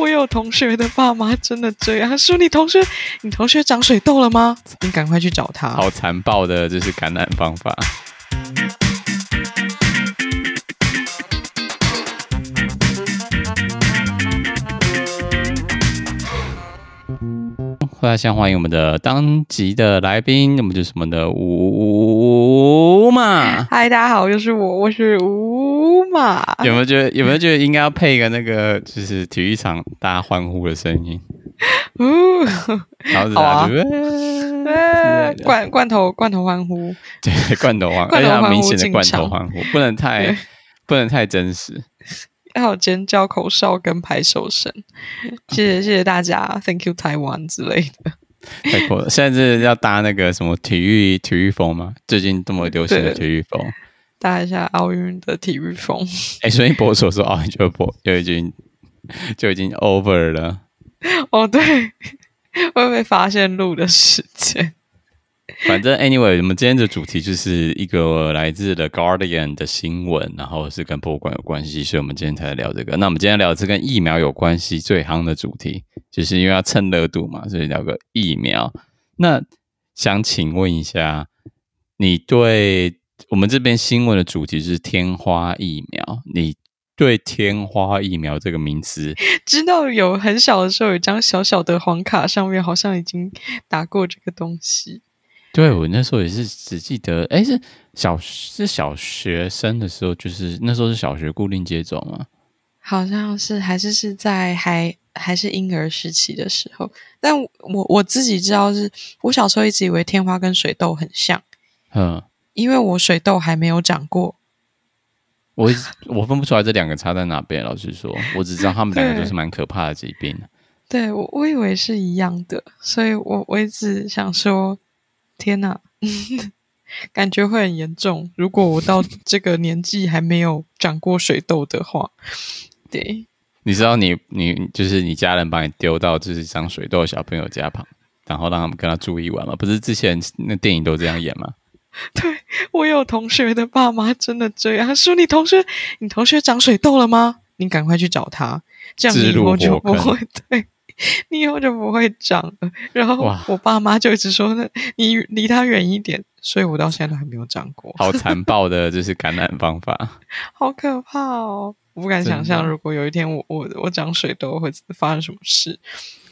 我有同学的爸妈真的这样，他说：“你同学，你同学长水痘了吗？你赶快去找他。”好残暴的，这是感染方法。大家先欢迎我们的当集的来宾，我们就是我们的吴马。嗨，大家好，又是我，我是吴马。有没有觉得？有没有觉得应该要配一个那个，就是体育场大家欢呼的声音？哦，然后大家就罐罐头罐头欢呼，对，罐头欢，非常明显的罐头欢呼，不能太不能太真实。要有尖叫、口哨跟拍手声，谢谢谢谢大家，Thank you Taiwan 之类的。太酷了！现在是要搭那个什么体育体育风吗？最近这么流行的体育风，搭一下奥运的体育风。哎、欸，所以博所说奥运就播就已经就已经 over 了。哦，对，会不会发现录的时间？反正 anyway，我们今天的主题就是一个来自 The Guardian 的新闻，然后是跟博物馆有关系，所以我们今天才聊这个。那我们今天聊的是跟疫苗有关系最夯的主题，就是因为要蹭热度嘛，所以聊个疫苗。那想请问一下，你对我们这边新闻的主题是天花疫苗，你对天花疫苗这个名词，知道有很小的时候有张小小的黄卡，上面好像已经打过这个东西。对，我那时候也是只记得，哎，是小是小学生的时候，就是那时候是小学固定接种吗？好像是，还是是在还还是婴儿时期的时候。但我我自己知道是，是我小时候一直以为天花跟水痘很像，嗯，因为我水痘还没有长过。我 我分不出来这两个差在哪边，老实说，我只知道他们两个都是蛮可怕的疾病。对，我我以为是一样的，所以我我一直想说。天哪，感觉会很严重。如果我到这个年纪还没有长过水痘的话，对，你知道你你就是你家人把你丢到就是长水痘的小朋友家旁，然后让他们跟他住一晚吗？不是之前那电影都这样演吗？对，我有同学的爸妈真的这样，他说，你同学你同学长水痘了吗？你赶快去找他，这样你以后就不会 对。你以后就不会长了。然后我爸妈就一直说：“那你离他远一点。”所以，我到现在都还没有长过。好 残暴的，就是感染方法，好可怕哦！我不敢想象，如果有一天我我我长水痘会发生什么事。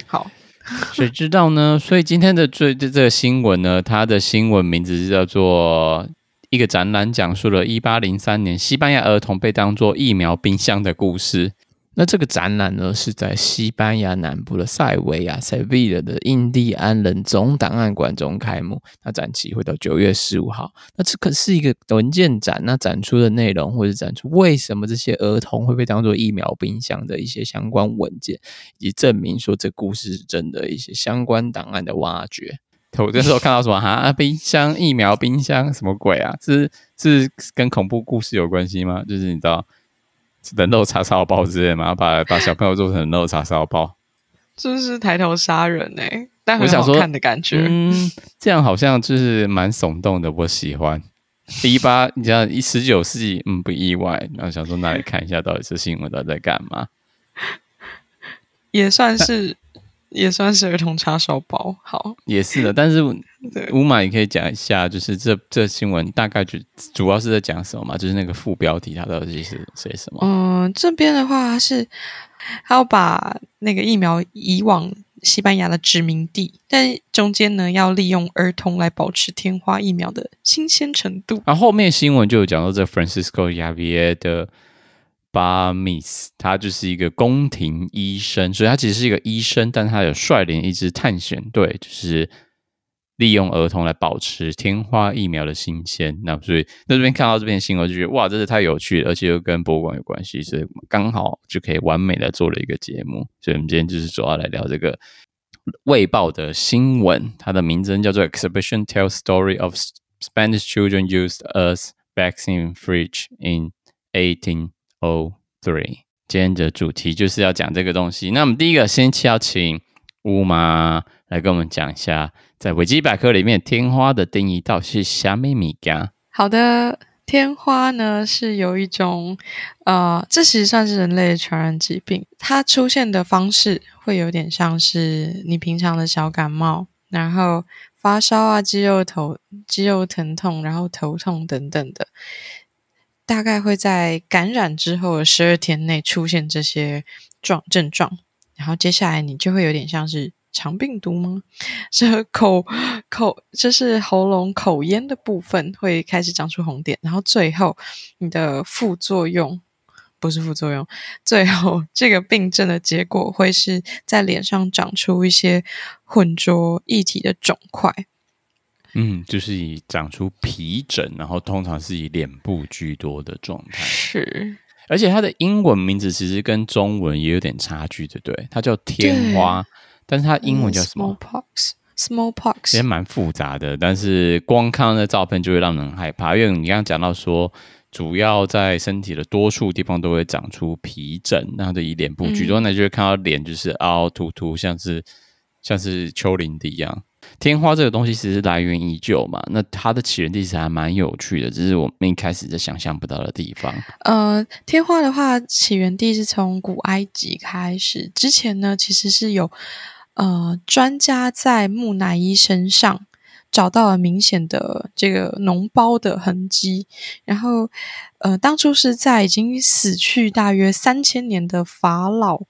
好，谁知道呢？所以今天的最这这个新闻呢，它的新闻名字是叫做一个展览，讲述了一八零三年西班牙儿童被当作疫苗冰箱的故事。那这个展览呢，是在西班牙南部的塞维亚 （Sevilla） 的印第安人总档案馆中开幕。那展期会到九月十五号。那这可是一个文件展，那展出的内容或者展出为什么这些儿童会被当作疫苗冰箱的一些相关文件，以及证明说这故事是真的一些相关档案的挖掘。我这时候看到什么哈？冰箱疫苗冰箱什么鬼啊？是是跟恐怖故事有关系吗？就是你知道。人肉叉烧包之类嘛，把把小朋友做成人肉叉烧包，就是抬头杀人哎、欸，但很好看的感觉。嗯，这样好像就是蛮耸动的，我喜欢。一八，你像一十九世纪，嗯，不意外。然后想说，那里看一下，到底是新闻都在干嘛？也算是。也算是儿童叉烧包，好，也是的。但是五马也可以讲一下，就是这这新闻大概就主要是在讲什么嘛？就是那个副标题，它到底是写什么？嗯，这边的话是，他要把那个疫苗移往西班牙的殖民地，但中间呢要利用儿童来保持天花疫苗的新鲜程度。然后后面新闻就有讲到这 Francisco Javier 的。巴米斯，他就是一个宫廷医生，所以他其实是一个医生，但他有率领一支探险队，就是利用儿童来保持天花疫苗的新鲜。那所以那这边看到这篇新闻，就觉得哇，真是太有趣了，而且又跟博物馆有关系，所以刚好就可以完美的做了一个节目。所以我们今天就是主要来聊这个《卫报》的新闻，它的名称叫做《Exhibition Tell Story of Spanish Children Used as Vaccine Fridge in 18》。O three。今天的主题就是要讲这个东西。那我们第一个先邀请乌妈来跟我们讲一下，在维基百科里面天花的定义到底是虾米米家？好的，天花呢是有一种，呃，这其实算是人类传染疾病。它出现的方式会有点像是你平常的小感冒，然后发烧啊、肌肉头、肌肉疼痛，然后头痛等等的。大概会在感染之后的十二天内出现这些状症状，然后接下来你就会有点像是肠病毒吗？是口口，就是喉咙口咽的部分会开始长出红点，然后最后你的副作用不是副作用，最后这个病症的结果会是在脸上长出一些浑浊液体的肿块。嗯，就是以长出皮疹，然后通常是以脸部居多的状态。是，而且它的英文名字其实跟中文也有点差距，对不对？它叫天花，但是它英文叫什么？Smallpox，Smallpox，也蛮复杂的。但是光看那照片就会让人害怕，因为你刚刚讲到说，主要在身体的多处地方都会长出皮疹，然后就以脸部居多，嗯、那就会看到脸就是凹凹凸凸，像是像是丘陵的一样。天花这个东西其实来源已久嘛，那它的起源地其实还蛮有趣的，只是我们一开始就想象不到的地方。呃，天花的话，起源地是从古埃及开始，之前呢其实是有呃专家在木乃伊身上找到了明显的这个脓包的痕迹，然后呃当初是在已经死去大约三千年的法老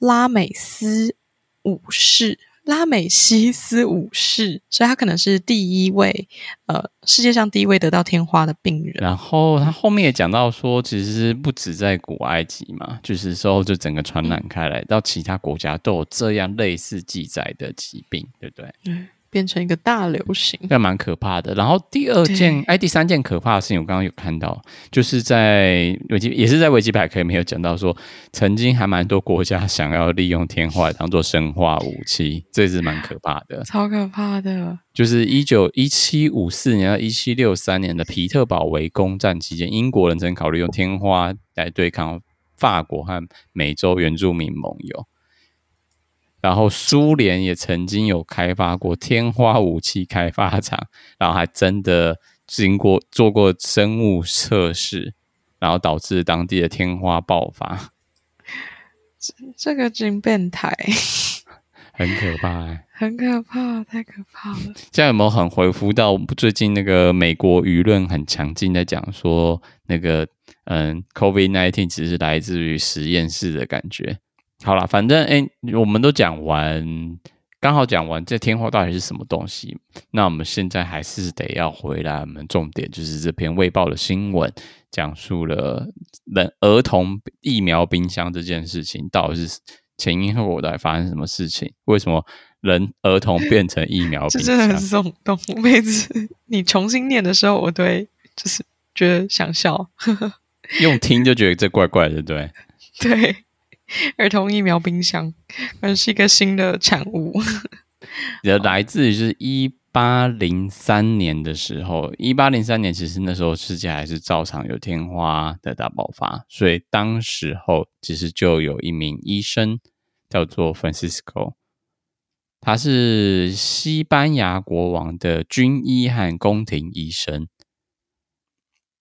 拉美斯五世。拉美西斯五世，所以他可能是第一位，呃，世界上第一位得到天花的病人。然后他后面也讲到说，其实不止在古埃及嘛，就是说就整个传染开来，到其他国家都有这样类似记载的疾病，对不对？嗯。变成一个大流行，那蛮可怕的。然后第二件，哎，第三件可怕的事情，我刚刚有看到，就是在维基，也是在维基百科里面有讲到说，曾经还蛮多国家想要利用天花当做生化武器，这是蛮可怕的，超可怕的。就是一九一七五四年到一七六三年的皮特堡围攻战期间，英国人曾考虑用天花来对抗法国和美洲原住民盟友。然后苏联也曾经有开发过天花武器开发厂，然后还真的经过做过生物测试，然后导致当地的天花爆发。这这个真变态，很可怕欸，很可怕，太可怕了。现在有没有很回复到最近那个美国舆论很强劲在讲说那个嗯，COVID-19 只是来自于实验室的感觉？好了，反正哎、欸，我们都讲完，刚好讲完这天花到底是什么东西。那我们现在还是得要回来，我们重点就是这篇卫报的新闻，讲述了人儿童疫苗冰箱这件事情，到底是前因后果到底发生什么事情？为什么人儿童变成疫苗冰箱？这真的是这种动物。每次你重新念的时候，我都会就是觉得想笑，用听就觉得这怪怪的，对对。儿童疫苗冰箱，而是一个新的产物。也来自于是一八零三年的时候，一八零三年其实那时候世界还是照常有天花的大爆发，所以当时候其实就有一名医生叫做 Francisco，他是西班牙国王的军医和宫廷医生。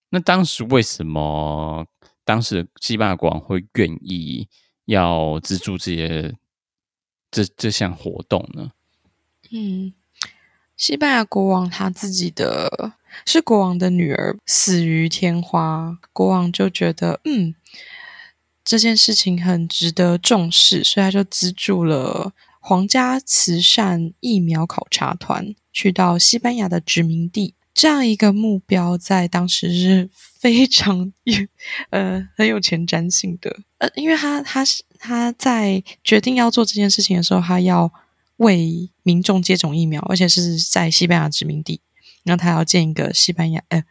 那当时为什么当时西班牙国王会愿意？要资助这些这这项活动呢？嗯，西班牙国王他自己的是国王的女儿死于天花，国王就觉得嗯这件事情很值得重视，所以他就资助了皇家慈善疫苗考察团去到西班牙的殖民地。这样一个目标在当时是非常有呃很有前瞻性的，因为他他是他在决定要做这件事情的时候，他要为民众接种疫苗，而且是在西班牙殖民地，那他要建一个西班牙呃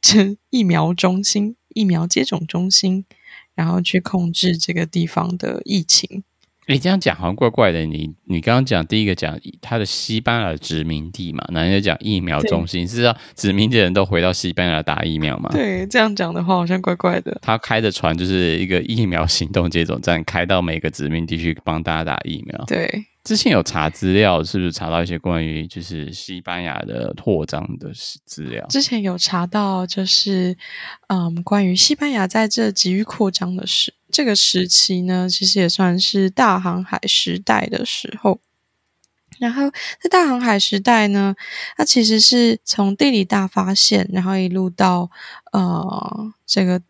这疫苗中心、疫苗接种中心，然后去控制这个地方的疫情。你这样讲好像怪怪的。你你刚刚讲第一个讲他的西班牙殖民地嘛，那人家讲疫苗中心是要殖民地的人都回到西班牙打疫苗嘛？对，这样讲的话好像怪怪的。他开的船就是一个疫苗行动接种站，开到每个殖民地去帮大家打疫苗。对，之前有查资料，是不是查到一些关于就是西班牙的扩张的资料？之前有查到，就是嗯，关于西班牙在这急于扩张的时这个时期呢，其实也算是大航海时代的时候。然后在大航海时代呢，它其实是从地理大发现，然后一路到呃这个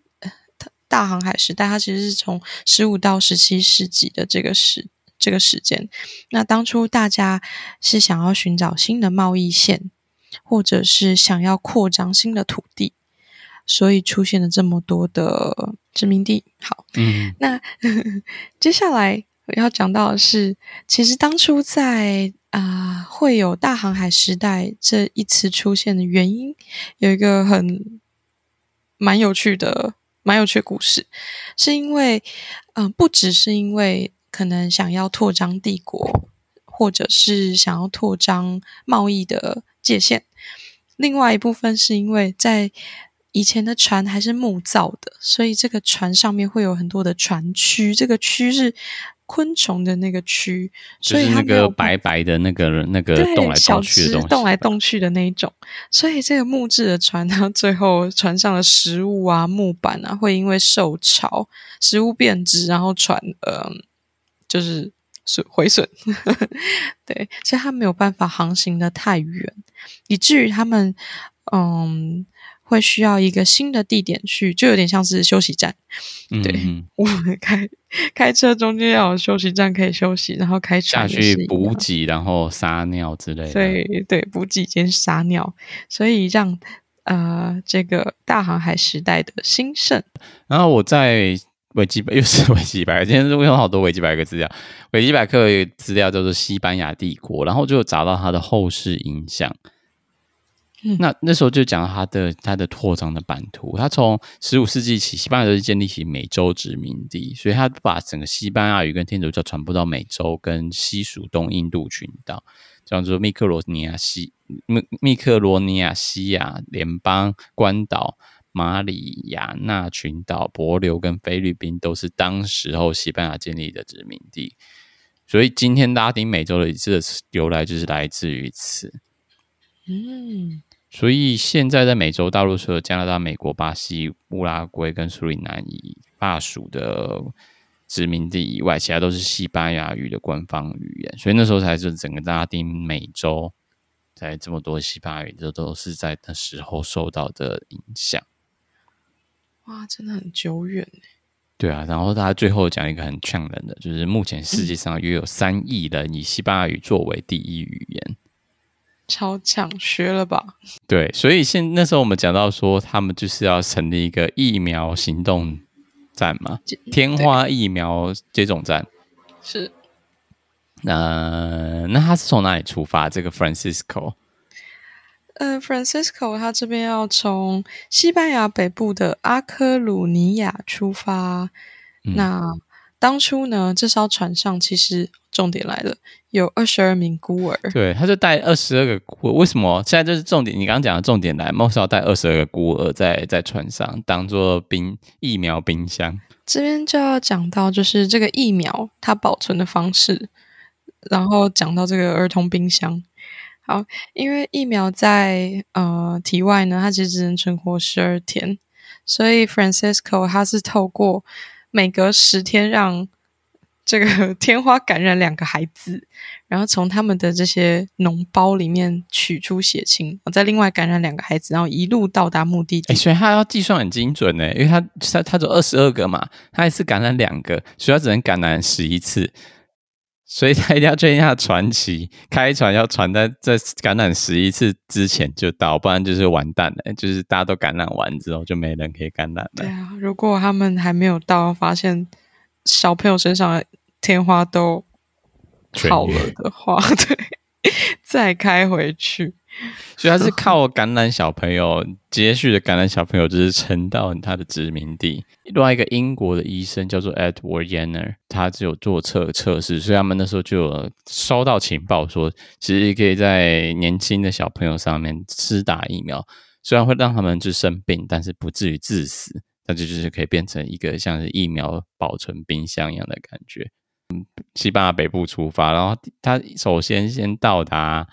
大航海时代，它其实是从十五到十七世纪的这个时。这个时间，那当初大家是想要寻找新的贸易线，或者是想要扩张新的土地，所以出现了这么多的殖民地。好，嗯，那 接下来我要讲到的是，其实当初在啊、呃、会有大航海时代这一词出现的原因，有一个很蛮有趣的、蛮有趣的故事，是因为嗯、呃，不只是因为。可能想要扩张帝国，或者是想要扩张贸易的界限。另外一部分是因为在以前的船还是木造的，所以这个船上面会有很多的船蛆。这个蛆是昆虫的那个蛆，所以它那个白白的那个那个动来动去的东西，动来动去的那一种。所以这个木质的船呢，最后船上的食物啊、木板啊，会因为受潮，食物变质，然后船呃。就是损毁损，对，所以它没有办法航行的太远，以至于他们嗯会需要一个新的地点去，就有点像是休息站。对，嗯、我们开开车中间要有休息站可以休息，然后开船下去补给，然后撒尿之类的。对对，补给兼撒尿，所以让呃这个大航海时代的兴盛。然后我在。维基百 又是维基百科，今天是用好多维基百科资料。维基百科有资料叫做西班牙帝国，然后就找到它的后世影响。嗯、那那时候就讲到它的他的扩张的版图。他从十五世纪起，西班牙就是建立起美洲殖民地，所以他把整个西班牙语跟天主教传播到美洲跟西属东印度群岛，叫做密克罗尼亚西密密克罗尼亚西亚联邦关岛。马里亚纳群岛、帛琉跟菲律宾都是当时候西班牙建立的殖民地，所以今天拉丁美洲的这个由来就是来自于此。嗯，所以现在在美洲大陆，除了加拿大、美国、巴西、乌拉圭跟苏里南以法属的殖民地以外，其他都是西班牙语的官方语言。所以那时候才是整个拉丁美洲在这么多西班牙语，这都是在那时候受到的影响。哇，真的很久远。对啊，然后他最后讲一个很呛人的，就是目前世界上约有三亿人以西班牙语作为第一语言，超强，学了吧？对，所以现那时候我们讲到说，他们就是要成立一个疫苗行动站嘛，天花疫苗接种站是。那那他是从哪里出发？这个 Francisco。呃，Francisco 他这边要从西班牙北部的阿科鲁尼亚出发。嗯、那当初呢，这艘船上其实重点来了，有二十二名孤儿。对，他就带二十二个孤儿。为什么？现在就是重点，你刚刚讲的重点来，莫少带二十二个孤儿在在船上当做冰疫苗冰箱。这边就要讲到就是这个疫苗它保存的方式，然后讲到这个儿童冰箱。好，因为疫苗在呃体外呢，它其实只能存活十二天，所以 Francisco 他是透过每隔十天让这个天花感染两个孩子，然后从他们的这些脓包里面取出血清，再另外感染两个孩子，然后一路到达目的地。欸，所以他要计算很精准呢，因为他他他走二十二个嘛，他一次感染两个，所以他只能感染十一次。所以他一定要确定他的传奇，开船要船在在感染十一次之前就到，不然就是完蛋了。就是大家都感染完之后，就没人可以感染了。对啊，如果他们还没有到，发现小朋友身上的天花都好了的话，对，再开回去。所以他是靠感染小朋友，接续的感染小朋友，就是撑到他的殖民地。另外一个英国的医生叫做 Edward Jenner，他只有做测测试，所以他们那时候就有收到情报说，其实可以在年轻的小朋友上面施打疫苗，虽然会让他们就生病，但是不至于致死，那就就是可以变成一个像是疫苗保存冰箱一样的感觉。嗯西班牙北部出发，然后他首先先到达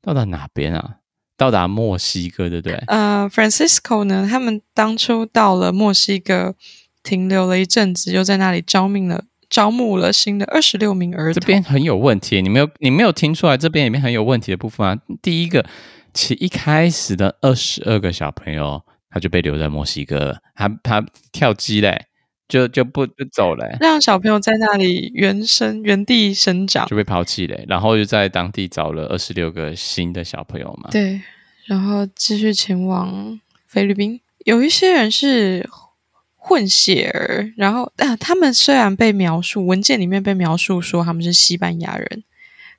到达哪边啊？到达墨西哥，对不对？呃，Francisco 呢？他们当初到了墨西哥，停留了一阵子，又在那里招命了，招募了新的二十六名儿童。这边很有问题，你没有你没有听出来这边里面很有问题的部分啊？第一个，其一开始的二十二个小朋友，他就被留在墨西哥，他他跳机嘞。就就不就走了，让小朋友在那里原生原地生长，就被抛弃了，然后就在当地找了二十六个新的小朋友嘛。对，然后继续前往菲律宾。有一些人是混血儿，然后啊，他们虽然被描述文件里面被描述说他们是西班牙人，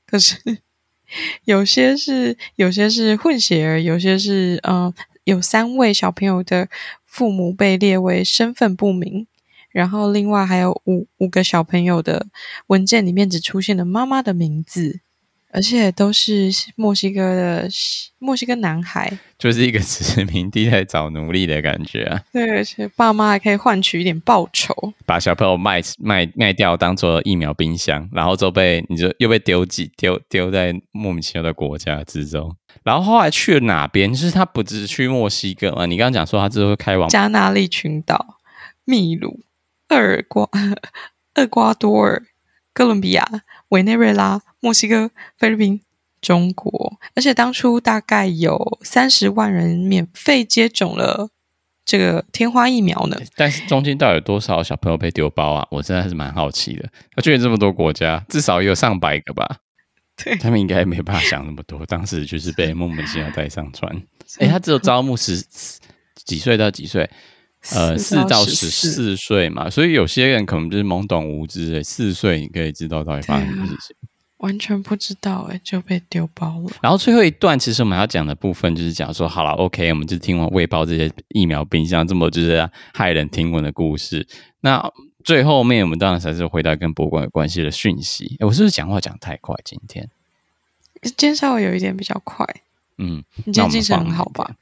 可是 有些是有些是混血儿，有些是嗯、呃，有三位小朋友的父母被列为身份不明。然后，另外还有五五个小朋友的文件里面只出现了妈妈的名字，而且都是墨西哥的墨西哥男孩，就是一个殖民地在找奴隶的感觉啊。对，而且爸妈还可以换取一点报酬，把小朋友卖卖卖掉，当做疫苗冰箱，然后就被你就又被丢弃丢丢在莫名其妙的国家之中。然后后来去了哪边？就是他不只是去墨西哥嘛？你刚刚讲说他之后开往加纳利群岛、秘鲁。厄尔瓜、厄瓜多尔、哥伦比亚、委内瑞拉、墨西哥、菲律宾、中国，而且当初大概有三十万人免费接种了这个天花疫苗呢。但是中间到底有多少小朋友被丢包啊？我真的还是蛮好奇的。他去了这么多国家，至少也有上百个吧？对，他们应该没办法想那么多。当时就是被莫名其妙带上船。哎，他只有招募十几岁到几岁？呃，四到十四岁嘛，所以有些人可能就是懵懂无知，诶，四岁你可以知道到底发生什么事情，啊、完全不知道，诶，就被丢包了。然后最后一段，其实我们要讲的部分就是讲说，好了，OK，我们就听完喂包这些疫苗冰箱这么就是骇人听闻的故事。那最后面，我们当然才是回答跟博物馆有关系的讯息。诶，我是不是讲话讲太快？今天，今天稍微有一点比较快。嗯，你今天精神很好吧？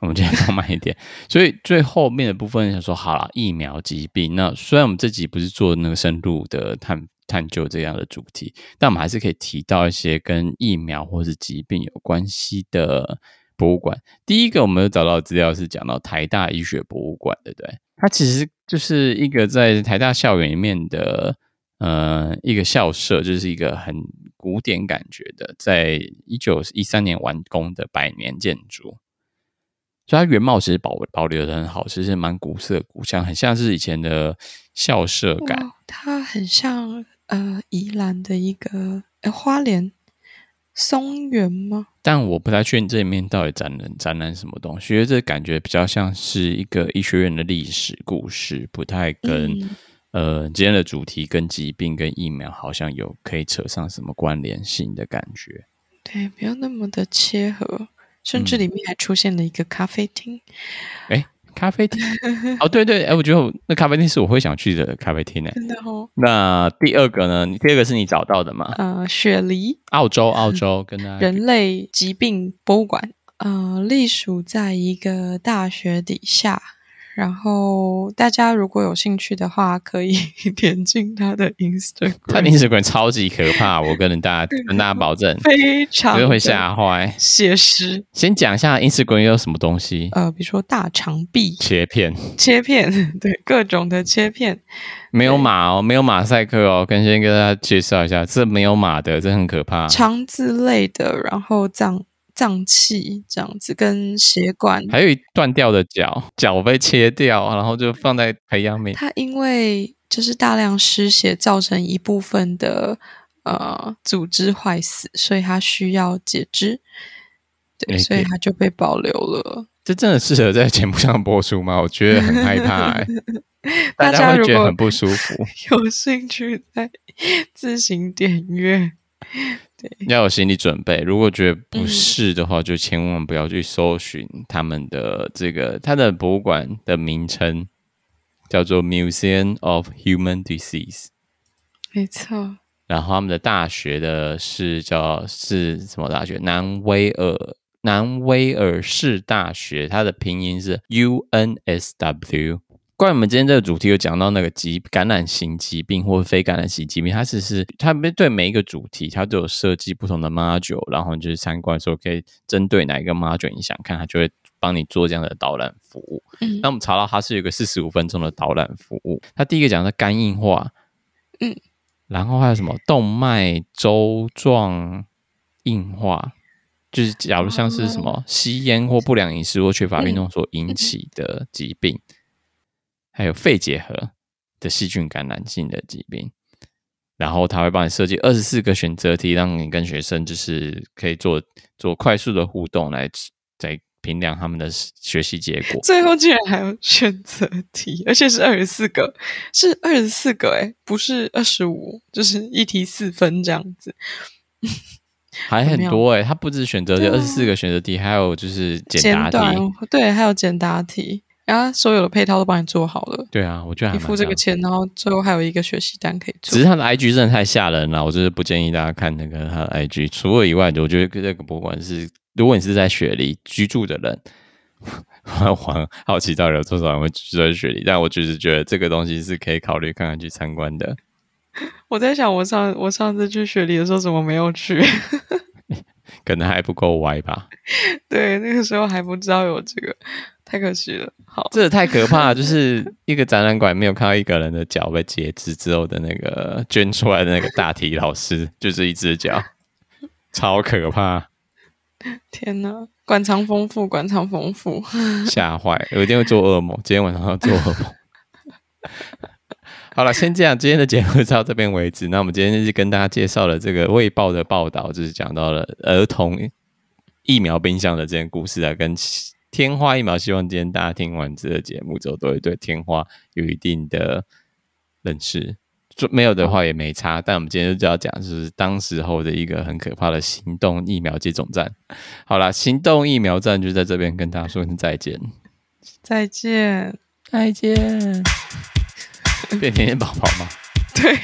我们今天放慢一点，所以最后面的部分想说，好了，疫苗疾病。那虽然我们这集不是做那个深入的探探究这样的主题，但我们还是可以提到一些跟疫苗或是疾病有关系的博物馆。第一个，我们找到资料是讲到台大医学博物馆，对不对？它其实就是一个在台大校园里面的呃一个校舍，就是一个很古典感觉的，在一九一三年完工的百年建筑。所以它原貌其实保保留的很好，其实蛮古色古香，很像是以前的校舍感。它很像呃宜兰的一个呃花莲松园吗？但我不太确定这里面到底展览展览什么东西，因为这感觉比较像是一个医学院的历史故事，不太跟、嗯、呃今天的主题跟疾病跟疫苗好像有可以扯上什么关联性的感觉。对，不要那么的切合。甚至里面还出现了一个咖啡厅，哎、嗯，咖啡厅 哦，对对，哎，我觉得那咖啡厅是我会想去的咖啡厅呢。真的哦。那第二个呢？第二个是你找到的吗？呃，雪梨，澳洲，澳洲，跟 人类疾病博物馆，呃，隶属在一个大学底下。然后大家如果有兴趣的话，可以 点进他的 Instagram。他的 Instagram 超级可怕，我跟大家跟大家保证，非常会吓坏。写实。先讲一下 Instagram 有什么东西？呃，比如说大肠壁切片，切片，对，各种的切片。没有马哦，没有马赛克哦，跟先跟大家介绍一下，这没有马的，这很可怕。肠子类的，然后脏。脏器这样子，跟血管，还有一断掉的脚，脚被切掉，然后就放在培养皿。它因为就是大量失血，造成一部分的呃组织坏死，所以它需要截肢。对，所以它就被保留了。这真的适合在节目上播出吗？我觉得很害怕、欸，大家会觉得很不舒服。有兴趣再自行点阅。要有心理准备，如果觉得不是的话，嗯、就千万不要去搜寻他们的这个，他的博物馆的名称叫做 Museum of Human Disease，没错。然后他们的大学的是叫是什么大学？南威尔南威尔士大学，它的拼音是 UNSW。关于我们今天这个主题，有讲到那个疾感染型疾病或非感染型疾病，它其实是它对每一个主题，它都有设计不同的 module，然后你就是参观的时候可以针对哪一个 module 你想看，它就会帮你做这样的导览服务。嗯，那我们查到它是有一个四十五分钟的导览服务，它第一个讲的肝硬化，嗯，然后还有什么动脉粥状硬化，就是假如像是什么吸烟或不良饮食或缺乏运动所引起的疾病。还有肺结核的细菌感染性的疾病，然后他会帮你设计二十四个选择题，让你跟学生就是可以做做快速的互动，来来评量他们的学习结果。最后竟然还有选择题，而且是二十四个，是二十四个诶，不是二十五，就是一题四分这样子，还很多诶，它不止选择题，二十四个选择题，还有就是简答题，对，还有简答题。然后所有的配套都帮你做好了。对啊，我觉得还你付这个钱，然后最后还有一个学习单可以做。只是他的 IG 真的太吓人了，我就是不建议大家看那个他的 IG。除了以外，我觉得这个博物馆是，如果你是在雪梨居住的人，我很好奇到底有多少人会居住在雪梨。但我就是觉得这个东西是可以考虑看看去参观的。我在想，我上我上次去雪梨的时候怎么没有去？可能还不够歪吧。对，那个时候还不知道有这个。太可惜了，好，这太可怕了，就 是一个展览馆没有看到一个人的脚被截肢之后的那个捐出来的那个大体老师，就是一只脚，超可怕！天哪，馆藏丰富，馆藏丰富，吓坏，我一定会做噩梦，今天晚上要做噩梦。好了，先这样，今天的节目就到这边为止。那我们今天就是跟大家介绍了这个《卫报》的报道，就是讲到了儿童疫苗冰箱的这件故事啊，跟。天花疫苗，希望今天大家听完这个节目之后，都会对天花有一定的认识。就没有的话也没差。但我们今天就要讲，就是当时候的一个很可怕的行动疫苗接种站。好啦，行动疫苗站就在这边跟大家说声再见，再见，再见。变甜甜宝宝吗？对。